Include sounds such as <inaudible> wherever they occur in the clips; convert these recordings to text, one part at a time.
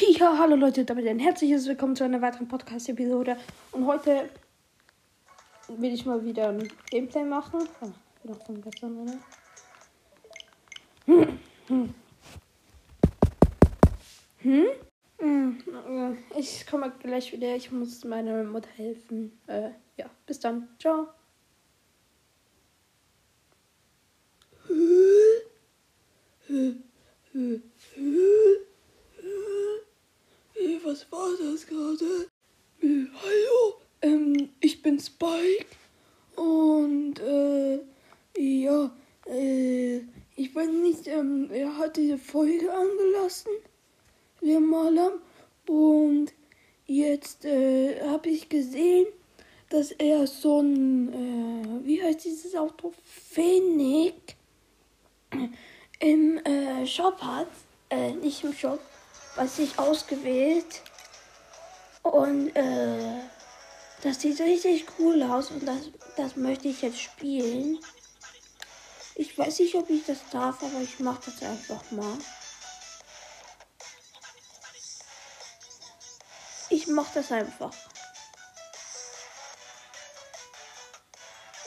Ja, hallo Leute, damit ein herzliches Willkommen zu einer weiteren Podcast-Episode. Und heute will ich mal wieder ein Gameplay machen. Ah, von gestern, oder? Hm? Hm? hm? hm ich komme gleich wieder. Ich muss meiner Mutter helfen. Äh, ja, bis dann. Ciao. <laughs> Was war das gerade? Äh, hallo, ähm, ich bin Spike. Und, äh, ja, äh, ich weiß nicht, ähm, er hat diese Folge angelassen, der Maler. Und jetzt, äh, habe ich gesehen, dass er so ein, äh, wie heißt dieses Auto? Phoenix im äh, Shop hat. Äh, nicht im Shop, was sich ausgewählt. Und äh, das sieht richtig cool aus und das, das möchte ich jetzt spielen. Ich weiß nicht, ob ich das darf, aber ich mache das einfach mal. Ich mache das einfach.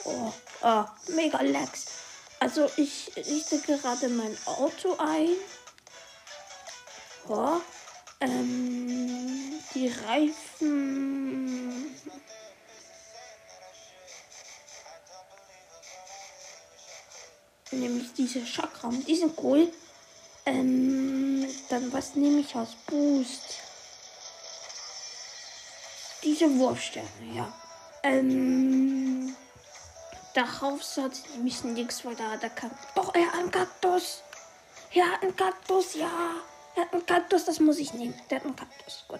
Oh, oh, mega Lex. Also ich richte gerade mein Auto ein. Oh, ähm, die Reifen. Nämlich diese Chakram, die sind cool. Ähm, dann was nehme ich als Boost? Diese Wurfsterne, ja. Ähm, darauf sollte nämlich nichts, weil da, da kann. Doch, er hat einen Kaktus. Ja, ein Kaktus, ja. Der hat einen Kaktus, das muss ich nehmen. Der hat einen Kaktus, gut.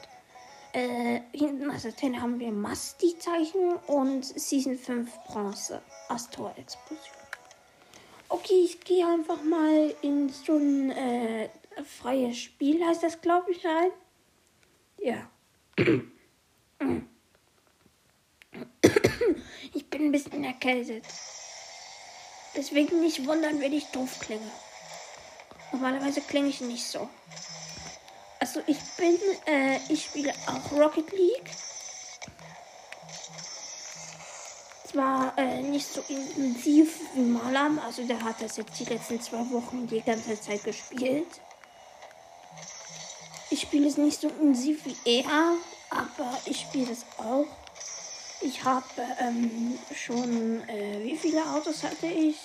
Äh, hinten als Antenne haben wir Masti-Zeichen und Season 5 Bronze. Astor-Explosion. Okay, ich gehe einfach mal in so ein äh, freies Spiel, heißt das, glaube ich, rein. Ja. Ich bin ein bisschen erkältet. Deswegen nicht wundern, wenn ich doof klinge. Normalerweise klinge ich nicht so. Also ich bin, äh, ich spiele auch Rocket League. Zwar äh, nicht so intensiv wie Malam, also der hat das jetzt die letzten zwei Wochen die ganze Zeit gespielt. Ich spiele es nicht so intensiv wie er, aber ich spiele es auch. Ich habe ähm, schon, äh, wie viele Autos hatte ich?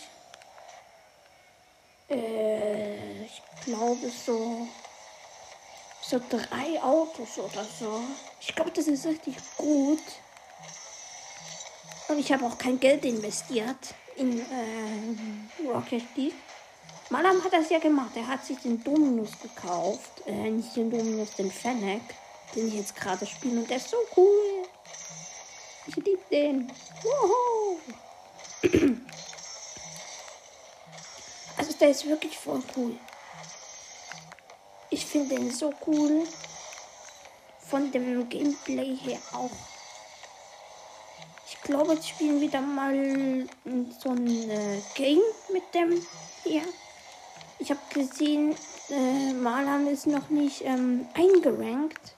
Äh, glaube so, so drei Autos oder so. Ich glaube, das ist richtig gut. Und ich habe auch kein Geld investiert in äh, Rocket League. Malam hat das ja gemacht. Er hat sich den Dominus gekauft. Äh, nicht den Dominus, den Fennec, den ich jetzt gerade spiele. Und der ist so cool. Ich liebe den. Wow. <clears throat> Also der ist wirklich voll cool. Ich finde den so cool. Von dem Gameplay her auch. Ich glaube, jetzt spielen wir dann mal so ein äh, Game mit dem hier. Ich habe gesehen, äh, Marlan ist noch nicht ähm, eingerankt.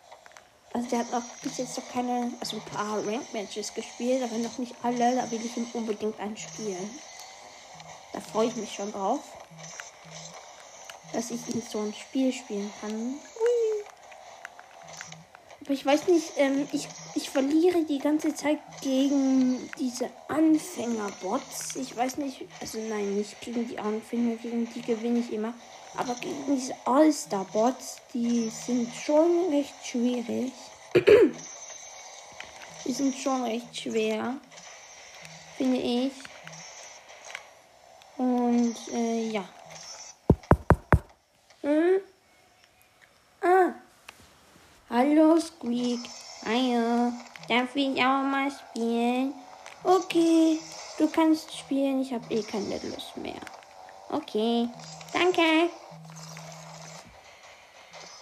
Also der hat noch bis jetzt noch keine, also ein paar Rank-Matches gespielt, aber noch nicht alle. Da will ich ihm unbedingt einspielen. Da freue ich mich schon drauf. Dass ich in so ein Spiel spielen kann. Aber ich weiß nicht, ähm, ich, ich verliere die ganze Zeit gegen diese Anfängerbots. Ich weiß nicht, also nein, nicht gegen die Anfänger, gegen die gewinne ich immer. Aber gegen diese All-Star-Bots, die sind schon recht schwierig. <clears throat> die sind schon recht schwer, finde ich. Und äh, ja. Hm? Ah. Hallo Squeak. Hallo. Darf ich auch mal spielen? Okay. Du kannst spielen. Ich habe eh keine Lust mehr. Okay. Danke.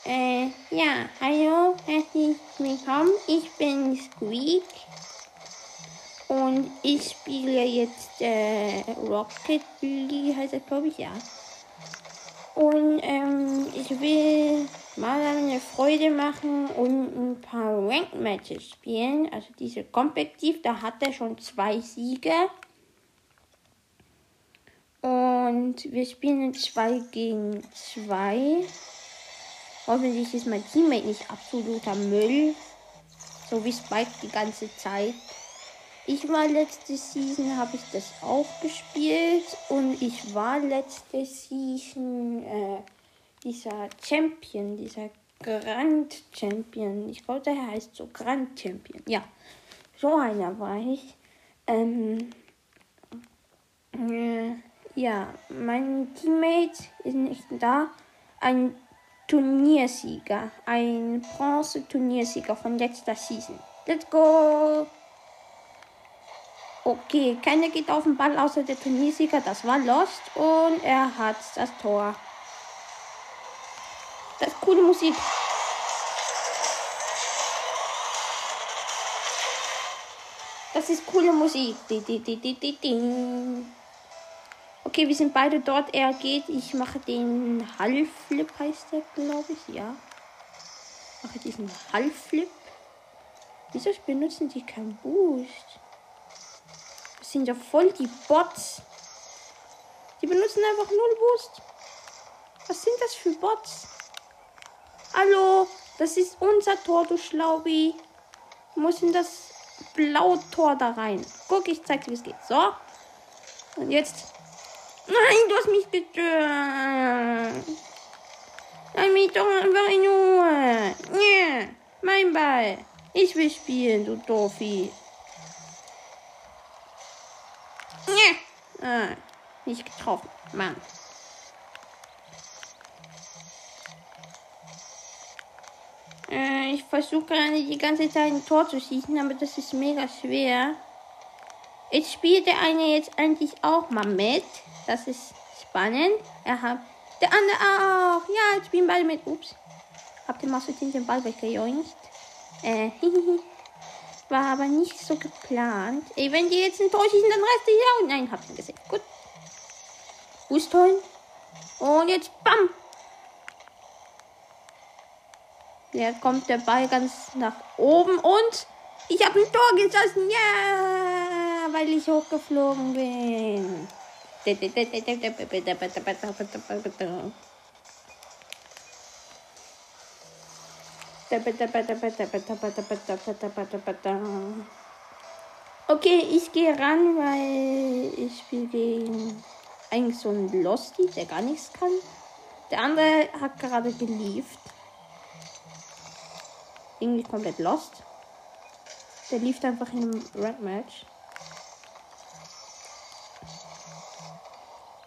Äh, ja, hallo, herzlich willkommen. Ich bin Squeak. Und ich spiele jetzt äh, Rocket League, heißt das glaube ich, ja. Und ähm, ich will mal eine Freude machen und ein paar Rank Matches spielen. Also diese Kompetitiv, da hat er schon zwei Siege. Und wir spielen 2 gegen 2. Hoffentlich ist mein Teammate nicht absoluter Müll. So wie Spike die ganze Zeit. Ich war letzte Season, habe ich das auch gespielt. Und ich war letzte Season äh, dieser Champion, dieser Grand Champion. Ich glaube, der heißt so Grand Champion. Ja, so einer war ich. Ähm, äh, ja, mein Teammate ist nicht da. Ein Turniersieger, ein Bronze-Turniersieger von letzter Season. Let's go! Okay, keiner geht auf den Ball außer der Turniersieger. Das war Lost und er hat das Tor. Das ist coole Musik. Das ist coole Musik. Okay, wir sind beide dort. Er geht. Ich mache den Halbflip, heißt der, glaube ich. Ja. Mache diesen Halbflip. Wieso benutzen die keinen Boost? Das sind ja voll die Bots. Die benutzen einfach null Boost. Was sind das für Bots? Hallo, das ist unser Tor, du Schlaubi. Wir müssen das blaue Tor da rein. Guck, ich zeig dir, wie es geht. So. Und jetzt. Nein, du hast mich gestört. Nein, mich doch einfach in Ruhe. Nee, mein Ball. Ich will spielen, du Doofi. Nee. Ah, nicht getroffen. Mann. Äh, ich versuche gerade die ganze Zeit ein Tor zu schießen, aber das ist mega schwer. Jetzt spielt der eine jetzt eigentlich auch mal mit. Das ist spannend. Er hat der andere auch. Ja, jetzt spielen beide mit. Ups. Hab den Massetin den Ball weggejoinkt. Äh, <laughs> War aber nicht so geplant. Ey, wenn die jetzt Tor schießen, dann reißt die ja. Nein, hab ihn gesehen. Gut. Holen. Und jetzt bam. Der kommt der Ball ganz nach oben und ich habe ein Tor geschossen. Ja, weil ich hochgeflogen bin. Okay, ich gehe ran, weil ich spiele gegen eigentlich so einen Losty, der gar nichts kann. Der andere hat gerade gelieft irgendwie komplett lost. Der lief einfach in einem Red Match.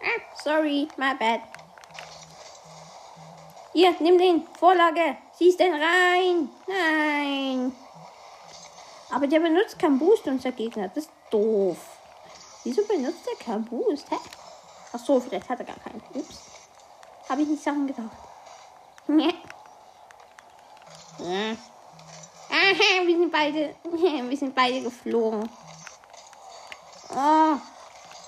Ah, sorry, my bad. Hier, nimm den. Vorlage. Siehst den rein. Nein. Aber der benutzt keinen Boost, unser Gegner. Das ist doof. Wieso benutzt er keinen Boost? Hä? Ach so, vielleicht hat er gar keinen. Ups. Habe ich nicht Sachen gedacht. <laughs> Nee. Ja. wir sind beide, <laughs> wir sind beide geflogen. Oh,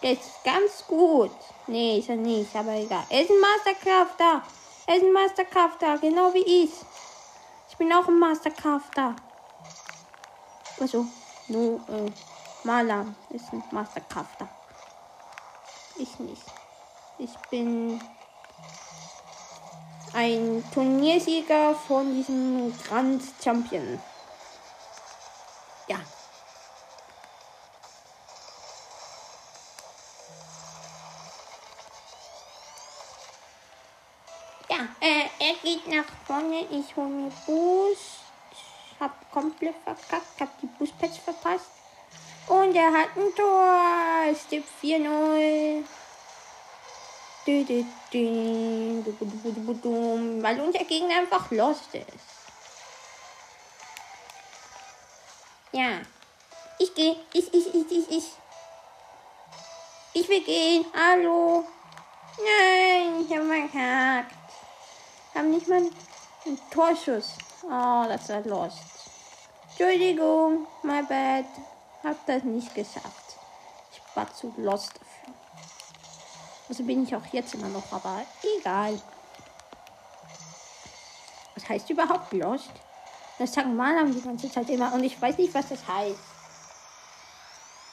der ist ganz gut. Nee, ist er nicht, aber egal. Er ist ein Masterkrafter. Er ist ein Masterkrafter, genau wie ich. Ich bin auch ein Masterkrafter. Also, nur äh, Maler ist ein Masterkrafter. Ich nicht. Ich bin ein Turniersieger von diesem Grand Champion. Ja, geht nach vorne. Ich hole mir Boost. Hab komplett verkackt. Hab die Boostpads verpasst. Und er hat ein Tor. Step 4-0. Weil unser Gegner einfach lost ist. Ja. Ich gehe. Ich, ich, ich, ich, ich. Ich will gehen. Hallo. Nein, ich habe verkackt. Haben nicht mal einen Torschuss. Oh, das war lost. Entschuldigung, my bad. Hab das nicht geschafft. Ich war zu lost dafür. Also bin ich auch jetzt immer noch, aber egal. Was heißt überhaupt Lost? Das sagen Maler die ganze Zeit immer und ich weiß nicht, was das heißt.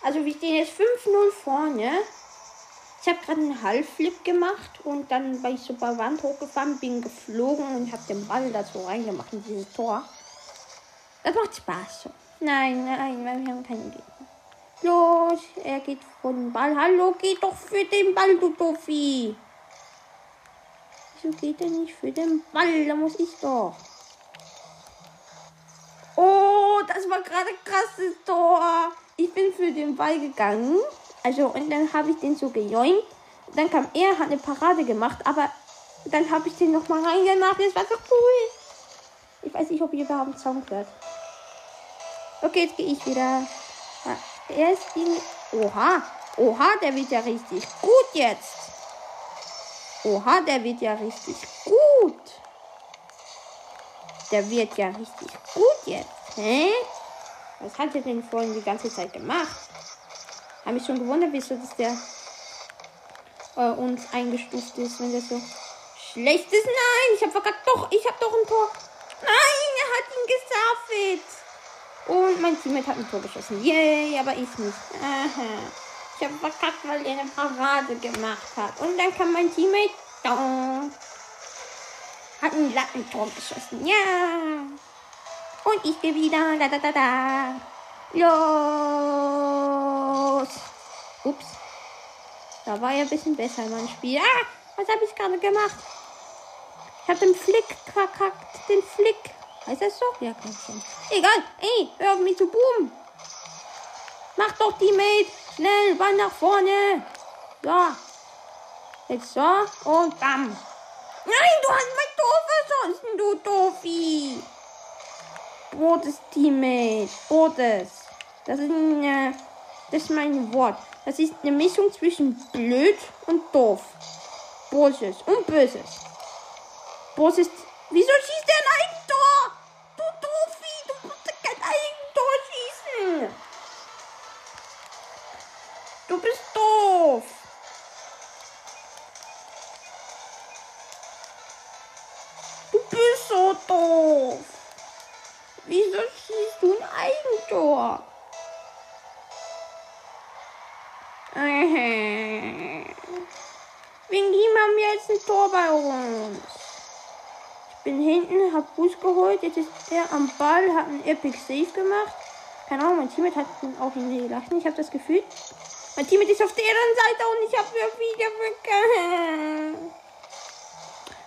Also wir stehen jetzt 5-0 vorne. Ich habe gerade einen Halbflip gemacht und dann war ich so bei Wand hochgefahren, bin geflogen und habe den Ball dazu reingemacht in dieses Tor. Das macht Spaß. So. Nein, nein, wir haben keinen Gegner. Los, er geht vor den Ball. Hallo, geht doch für den Ball, du Doffi. Wieso geht er nicht für den Ball? Da muss ich doch. Oh, das war gerade krasses Tor. Ich bin für den Ball gegangen. Also, und dann habe ich den so gejoint. Dann kam er, hat eine Parade gemacht, aber dann habe ich den nochmal reingemacht. Das war so cool. Ich weiß nicht, ob ihr überhaupt Sound hört. Okay, jetzt gehe ich wieder. Er ist die. Oha. Oha, der wird ja richtig gut jetzt. Oha, der wird ja richtig gut. Der wird ja richtig gut jetzt. Hä? Was hat er denn vorhin die ganze Zeit gemacht? Habe mich schon gewundert, wieso dass der äh, uns eingestuft ist, wenn der so schlecht ist. Nein, ich habe verkackt. Doch, ich habe doch ein Tor. Nein, er hat ihn gesaffet. Und mein Teammate hat ein Tor geschossen. Yay, aber ich nicht. Aha. Ich habe verkackt, weil er eine Parade gemacht hat. Und dann kam mein Teammate. Da, hat ein Lattentor geschossen. Ja. Und ich gehe wieder. Da, da, da, da. Los. Ups. Da war ja ein bisschen besser mein Spiel. Ah, was habe ich gerade gemacht? Ich habe den Flick verkackt. Den Flick. Heißt das so? Ja, kann schon. Egal. Ey, hör auf mich zu boom. Mach doch die Mate. Schnell, Ball nach vorne. So. Jetzt so. Und bam. Nein, du hast mein Tor verschossen, du Doofi. Brotes Teammate. Brotes. Das ist ein, äh, das ist mein Wort. Das ist eine Mischung zwischen blöd und doof. Böses und Böses. Böses. Wieso schießt der ein Eigentor? Du Doofi, du musst kein Eigentor schießen. Du bist doof. Jetzt ist er am Ball, hat einen Epic Save gemacht. Keine Ahnung, mein Teammate hat auch in gelassen. Ich habe das Gefühl. Mein Teammate ist auf der anderen Seite und ich habe wieder vergessen.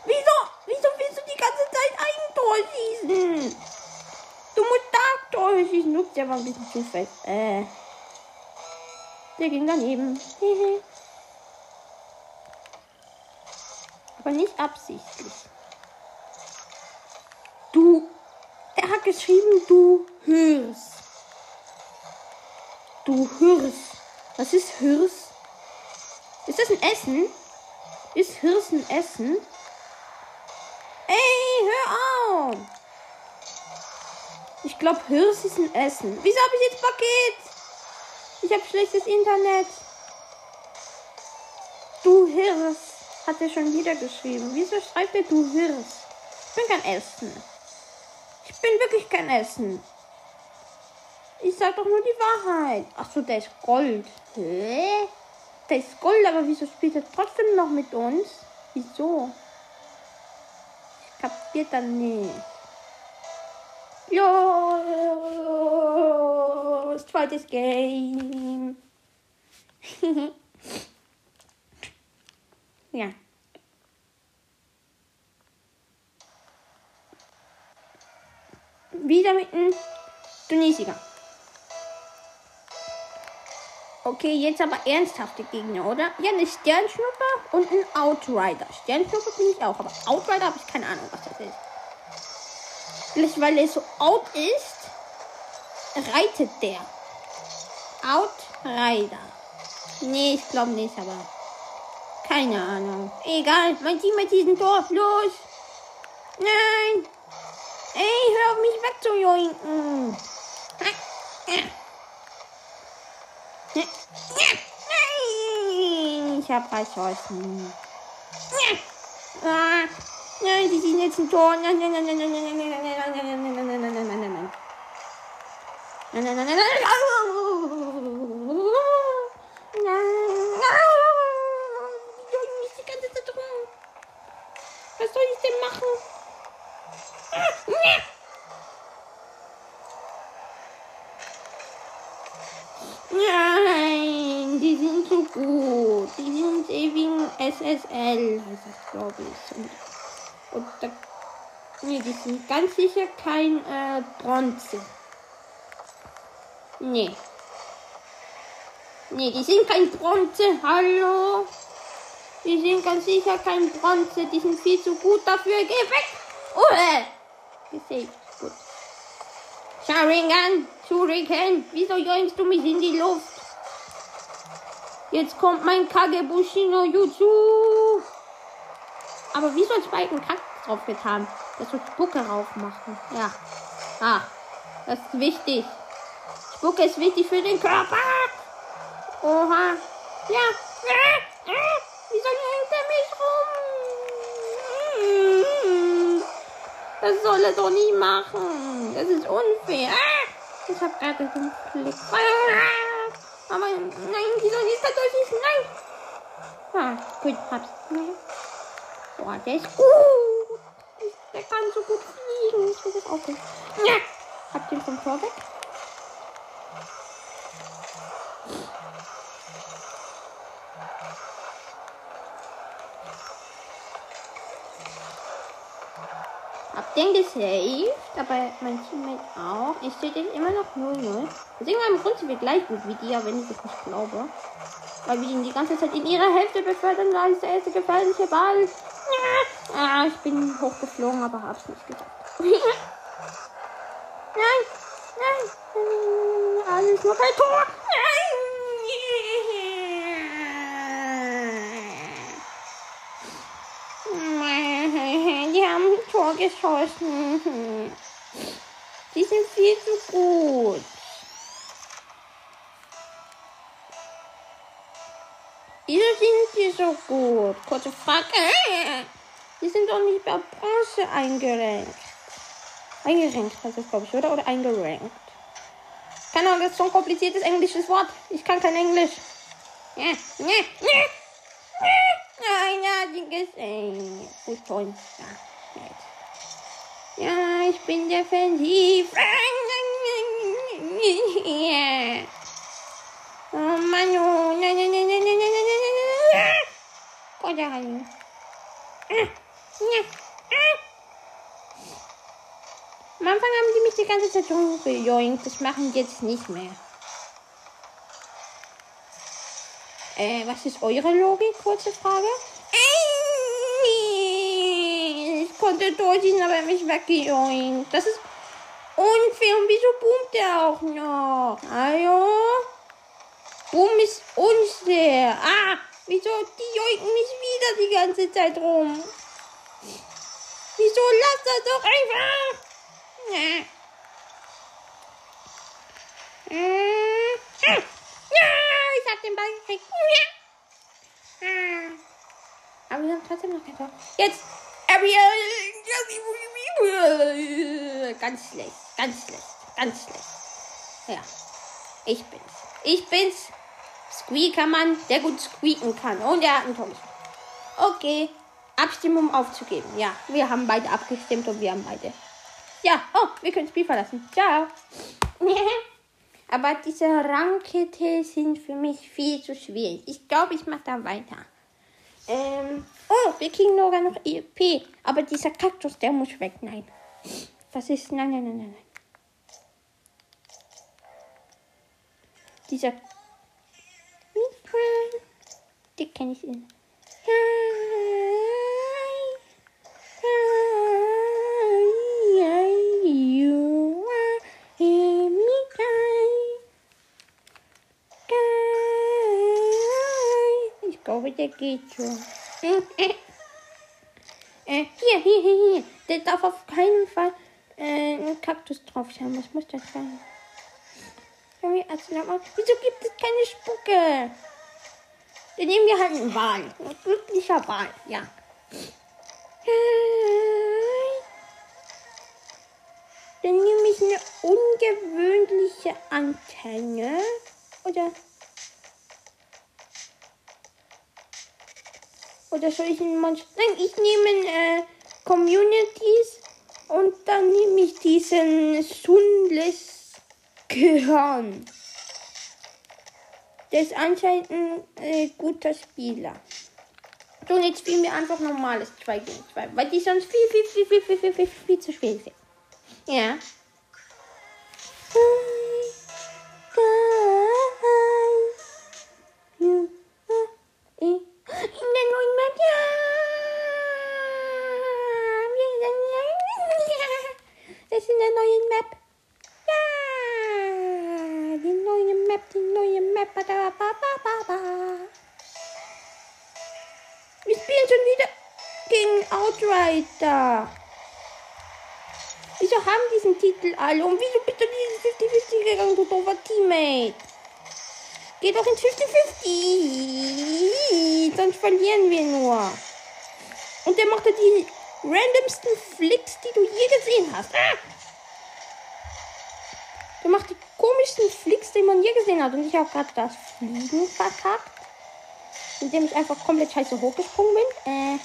Wieso? Wieso willst du die ganze Zeit ein Tor schießen? Du musst da Tor schießen. Ups, der war ein bisschen zu fest. Äh. Der ging daneben. <laughs> Aber nicht absichtlich. Du. Geschrieben, du hörst. Du hörst. Was ist Hirs? Ist das ein Essen? Ist Hirs ein Essen? Ey, hör auf! Ich glaube, Hirs ist ein Essen. Wieso habe ich jetzt Paket? Ich habe schlechtes Internet. Du Hirs, hat er schon wieder geschrieben. Wieso schreibt er du Hirs? Ich bin kein Essen. Ich bin wirklich kein Essen. Ich sag doch nur die Wahrheit. Ach so, der ist Gold. Hä? Der ist Gold, aber wieso spielt er trotzdem noch mit uns? Wieso? Ich kapier dann nicht. Los, zweites Game. <laughs> ja. Wieder mit einem Tunesier. Okay, jetzt aber ernsthafte Gegner, oder? Ja, eine Sternschnuppe und ein Outrider. Sternschnuppe bin ich auch, aber Outrider habe ich keine Ahnung, was das ist. Vielleicht, weil er so out ist, reitet der. Outrider. Nee, ich glaube nicht, aber keine Ahnung. Egal, mein Team mit diesem Tor. Los! Nein! Ey, hör auf mich wegzujoinken! Nein, ich hab verschossen. Nein, die sind jetzt ein Tor. Nein, nein, nein, nein, nein, nein, nein, nein, nein, nein, nein, nein, nein, nein, nein, nein, nein, nein. Nein, nein, nein, nein, nein. Nein. Die jagen mich die ganze Zeit rum. Was soll ich denn machen? Nein, die sind so gut. Die sind wegen SSL, heißt das, glaube ich. Und, und da, nee, die sind ganz sicher kein äh, Bronze. Nee. Nee, die sind kein Bronze. Hallo? Die sind ganz sicher kein Bronze. Die sind viel zu gut dafür. Geh weg! Oh, äh. Gesaved. Gut. Sharingan, Shuriken, wieso joinst du mich in die Luft? Jetzt kommt mein Kagebushi no Jutsu. Aber wieso hat Spike einen Kack drauf getan? Das wird Spucke rauf machen. Ja. Ah, das ist wichtig. Spucke ist wichtig für den Körper. Oha. Ja. Wieso hängt er mich rum? Das soll er doch nie machen. Das ist unfair. Ich hab gerade den Klick. Aber nein, wieso ist das durch? Nein. Ah, gut, hab's. Boah, der ist gut. Der kann so gut fliegen. Ich will das auch gut. Ja. Hab den vom Tor weg. Den gesaved, aber mein Teammate auch. Ich stehe jetzt immer noch 0-0. Deswegen im Grund sind wir gleich gut wie die, wenn ich das nicht glaube. Weil wir ihn die ganze Zeit in ihrer Hälfte befördern, da ist der erste gefährliche Ball. Ah, ich bin hochgeflogen, aber hab's nicht geschafft. <laughs> nein, nein, alles nur kein Tor. Nein. Die haben ein Tor geschossen. Die sind viel zu gut. Wieso sind die so gut? Kurze Frage. Die sind doch nicht bei Bronze eingerankt. Eingerankt heißt das, glaube ich, oder? Oder eingerankt. Keine Ahnung, das ist so ein kompliziertes englisches Wort. Ich kann kein Englisch. Ja, ja, ja. Nein, ja, die gesehen. Gut, toll. Ja, jetzt. Ja, ich bin defensiv. Oh Mann, oh. Nein, nein, nein, nein, nein, nein, nein, nein. Gott, hallo. Ja. Am Anfang haben die mich die ganze Zeit rumgejoinkt. Das machen die jetzt nicht mehr. Äh, was ist eure Logik? Kurze Frage. Ich konnte durchziehen, aber er mich weggejoinkt. Das ist unfair. Und wieso boomt der auch noch? Hallo? Boom ist unfair. Ah, wieso? Die joinken mich wieder die ganze Zeit rum. Wieso? Lass das doch einfach. Ja. Äh, ah. Ja, ich hab den Ball gekriegt. Ja. Ah. Aber wir haben trotzdem noch kein Tor. Jetzt. Ganz schlecht, ganz schlecht, ganz schlecht. Ja, ich bin's. Ich bin's. Squeakermann, der gut squeaken kann. Und er hat ein tolles. Okay. Abstimmung aufzugeben. Ja, wir haben beide abgestimmt und wir haben beide. Ja, oh, wir können das Spiel verlassen. Ciao. <laughs> Aber diese Rankete sind für mich viel zu schwierig. Ich glaube, ich mache da weiter. Ähm, oh, wir kriegen sogar noch EP. Aber dieser Kaktus, der muss weg. Nein. Das ist. Nein, nein, nein, nein. nein. Dieser. Die kenne ich in. glaube, der geht schon. <laughs> Äh, hier, hier, hier, hier. Der darf auf keinen Fall äh, einen Kaktus drauf haben. Was muss das sein? Also Wieso gibt es keine Spucke? Dann nehmen wir halt einen Wal. Ein glücklicher Wal, ja. Dann nehme ich eine ungewöhnliche Antenne. Oder Oder soll ich ihn manchmal. Nein, ich nehme äh, Communities und dann nehme ich diesen Sunless Gehirn. Der ist anscheinend ein äh, guter Spieler. So, und jetzt spielen wir einfach normales 2 gegen 2, weil die sonst viel, viel, viel, viel, viel, viel, viel, viel zu schwierig sind. Ja. Gegen Outrider. Wieso haben diesen Titel alle? Und wieso bitte dieses 50-50 gegangen, du doofer Teammate? Geh doch ins 50-50. Sonst verlieren wir nur. Und der macht die randomsten Flicks, die du je gesehen hast. Ah! Der macht die komischsten Flicks, die man je gesehen hat. Und ich habe gerade das Fliegen verkackt. Indem ich einfach komplett scheiße hochgesprungen bin. Äh.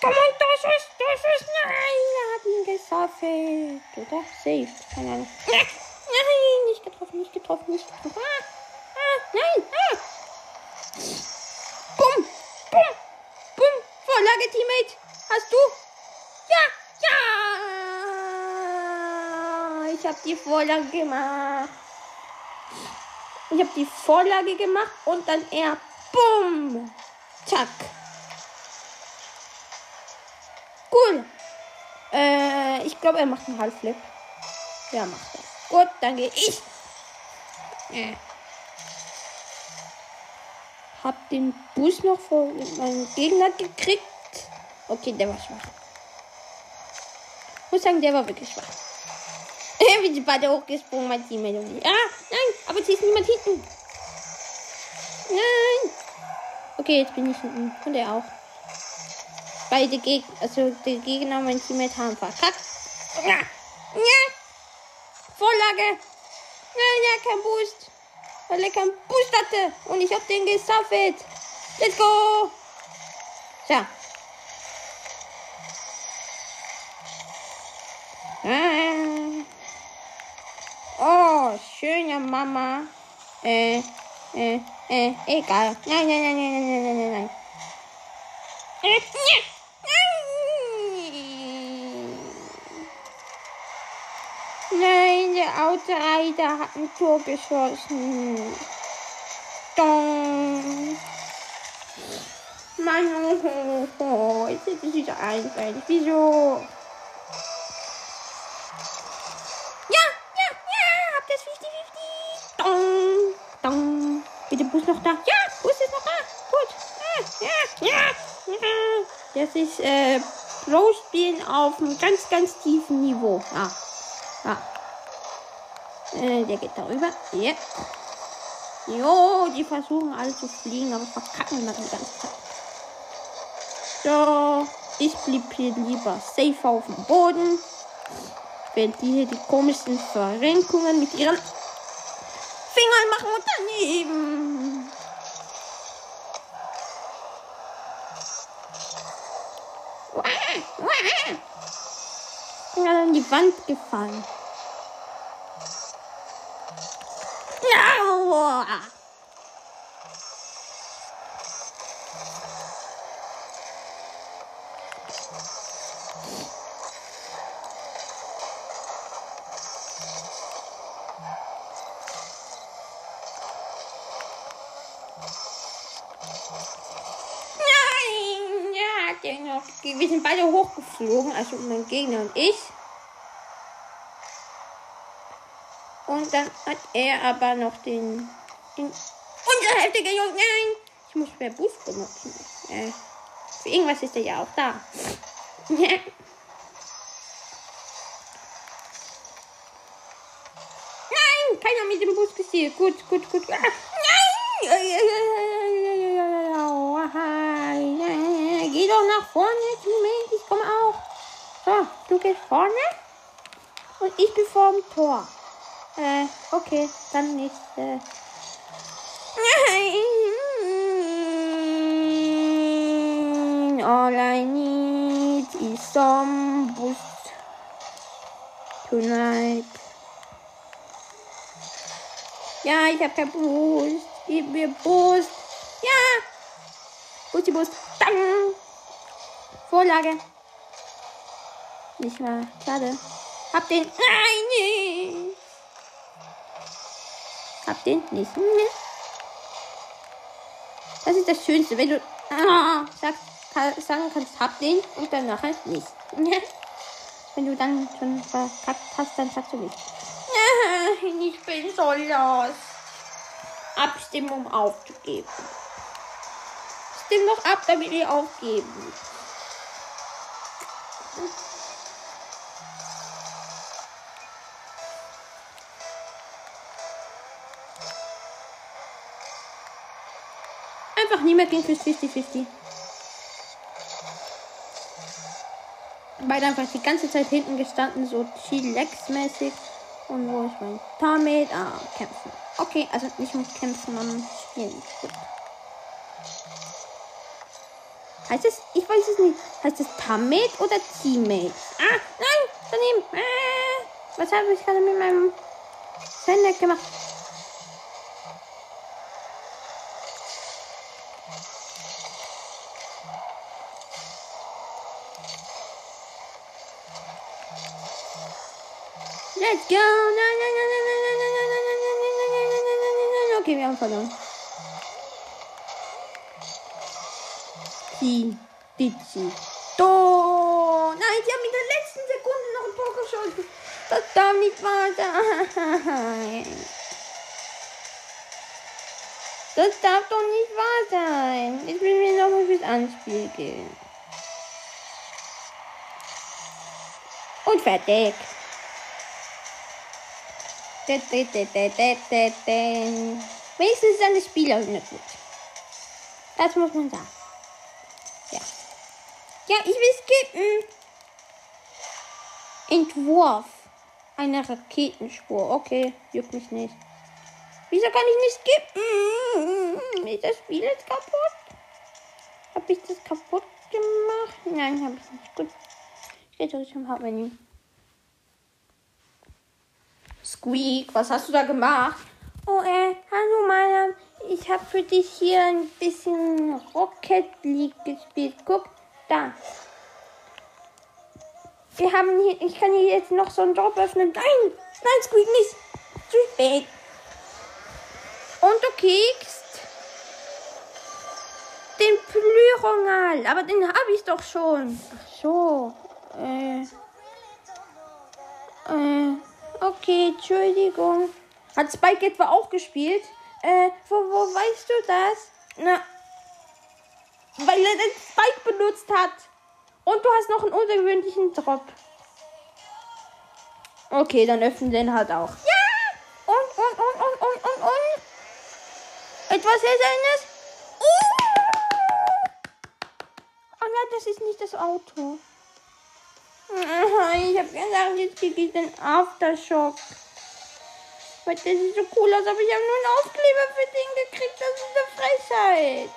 Komm und das ist, das ist, nein, er hat ihn gesaffelt. Oder? Safe. Keine Ahnung. <laughs> Nein, nicht getroffen, nicht getroffen, nicht getroffen. Ah, ah, nein, ah. Bumm, bumm, bumm. Vorlage, Teammate. Hast du? Ja, ja. Ich habe die Vorlage gemacht. Ich habe die Vorlage gemacht und dann er. Bumm. Zack. Cool. Äh, ich glaube, er macht einen Halbflip. Ja, macht er. Gut, dann gehe ich. Äh. Hab den Bus noch vor meinem Gegner gekriegt. Okay, der war schwach. Muss sagen, der war wirklich schwach. <laughs> Wie die beide hochgesprungen, mein Team. Ah, nein, aber sie ist niemand hinten. Nein. Okay, jetzt bin ich hinten. Und er auch. Beide Gegner, also die Gegner mein Teammate haben verkackt. Ja. Ja. Vorlage. Ja, ja, kein Boost. Weil er keinen Boost hatte. Und ich hab den gesaffelt. Let's go. So. Ah. Oh, schön, ja, Mama. Äh, äh, äh, egal. Nein, nein, nein, nein, nein, nein, nein, nein. Ja. Der Autoreiter hat ein Tor geschossen. Dong. Mann, oh, oh, jetzt ist es wieder einfällig. Wieso? Ja, ja, ja, hab das 50-50. Dong, dong. Der Bus noch da? Ja, Bus ist noch da. Gut. Ja, ja, ja. Das ist äh, Pro-Spielen auf einem ganz, ganz tiefen Niveau. Ja. Ah. Äh, der geht darüber. Ja. Jo, die versuchen alle zu fliegen, aber verkacken dann die ganze Zeit. So, ich blieb hier lieber safe auf dem Boden. Während die hier die komischen Verrenkungen mit ihren Fingern machen und daneben. Wah. bin gerade an die Wand gefallen. Aua. Nein, ja, noch. Wir sind beide hochgeflogen, also mein Gegner und ich. Dann hat er aber noch den. den unsere Hälfte gejogt. Nein! Ich muss mehr Boost benutzen. Äh, für irgendwas ist er ja auch da. <laughs> Nein! Keiner mit dem Bus gesehen. Gut, gut, gut. Ah, nein! Geh doch nach vorne, Teammate. Ich komme auch. So, du gehst vorne. Und ich bin vorm Tor. Äh, okay, dann nicht. Äh. <laughs> All I need is some boost tonight. Ja, ich hab kein Boost. Gib mir Boost. Ja. Boosti Boost. Dann. Vorlage. Nicht mal. Schade. Hab den. Nein. Nicht. Das ist das Schönste, wenn du ah, sagst, sagen kannst, hab den und dann nachher nicht. <laughs> wenn du dann schon verkackt hast, dann sagst du nicht. <laughs> Ich bin so los. Abstimmung aufzugeben. Stimm doch ab, damit wir aufgeben. Einfach niemand ging fürs 50-50. Beide einfach die ganze Zeit hinten gestanden, so Chilex-mäßig. Und wo ist mein Damit? Ah, kämpfen. Okay, also nicht mit kämpfen, sondern spielen. Gut. Heißt es? Ich weiß es nicht. Heißt es Tamet oder Teammate? Ah, nein, daneben. Ah, was habe ich gerade mit meinem Sender gemacht? Let's go. Okay, wir haben verloren. Die, Dizi. Do. Nein, sie haben in der letzten Sekunde noch ein Tor geschossen. Das darf nicht wahr sein. Das darf doch nicht wahr sein. Jetzt müssen wir nochmal fürs Anspiel gehen. Und fertig. Wenigstens ist eine Spielerin gut. Das muss man sagen. Ja. Ja, ich will skippen. Entwurf. Eine Raketenspur. Okay, juckt mich nicht. Wieso kann ich nicht skippen? Ist das Spiel jetzt kaputt? Habe ich das kaputt gemacht? Nein, habe ich nicht. Gut. Gehe zurück zum Hauptmenü. Squeak, was hast du da gemacht? Oh, äh, hallo Maya. Ich habe für dich hier ein bisschen Rocket League gespielt. Guck, da. Wir haben hier, ich kann hier jetzt noch so einen Job öffnen. Nein, nein, Squeak nicht. Zu spät. Und du kriegst den Plürongal. Aber den habe ich doch schon. Ach so. Äh. Äh. Okay, Entschuldigung. Hat Spike etwa auch gespielt? Äh, wo, wo weißt du das? Na, weil er den Spike benutzt hat. Und du hast noch einen ungewöhnlichen Drop. Okay, dann öffnen den halt auch. Ja! Etwas. Uh! Oh nein, das ist nicht das Auto. Ich habe gesagt, jetzt kriege ich den Aftershock. Weil der sieht so cool aus, aber ich habe nur einen Aufkleber für den gekriegt. Das ist eine Frechheit.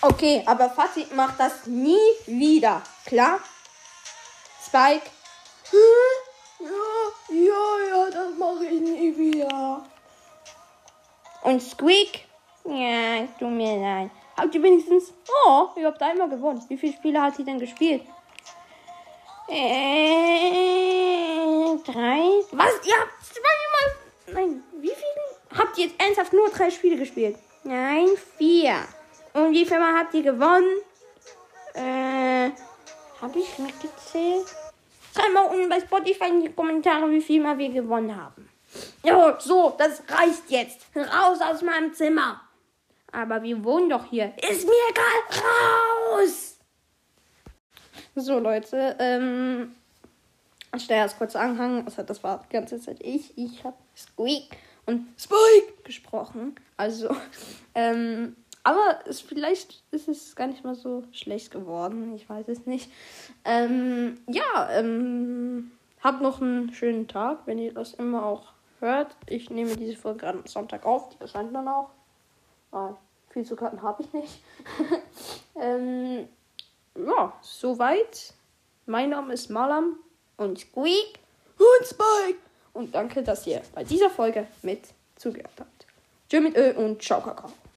Okay, aber Fazit macht das nie wieder. Klar? Spike? Ja, ja, das mache ich nie wieder. Und Squeak? Ja, tut mir leid. Habt ihr wenigstens. Oh, ihr habt einmal gewonnen. Wie viele Spiele hat sie denn gespielt? Äh, drei. Was? Ihr habt zweimal. Nein, wie viele? Habt ihr jetzt ernsthaft nur drei Spiele gespielt? Nein, vier. Und wie viel Mal habt ihr gewonnen? Äh, hab ich mitgezählt? Schreibt mal unten bei Spotify in die Kommentare, wie viel Mal wir gewonnen haben. Ja, so, das reicht jetzt. Raus aus meinem Zimmer. Aber wir wohnen doch hier. Ist mir egal. Raus! So, Leute. Ähm, ich stelle erst kurz anhang. Also, das war die ganze Zeit ich. Ich habe Squeak und Spike gesprochen. Also, <laughs> ähm, Aber es, vielleicht ist es gar nicht mal so schlecht geworden. Ich weiß es nicht. Ähm, ja, ähm, habt noch einen schönen Tag, wenn ihr das immer auch hört. Ich nehme diese Folge am Sonntag auf. Die erscheint dann auch. Weil viel zu Karten habe ich nicht. <laughs> ähm, ja, soweit. Mein Name ist Malam und Squeak und Spike. Und danke, dass ihr bei dieser Folge mit zugehört habt. Tschüss mit Ö und ciao, Kakao.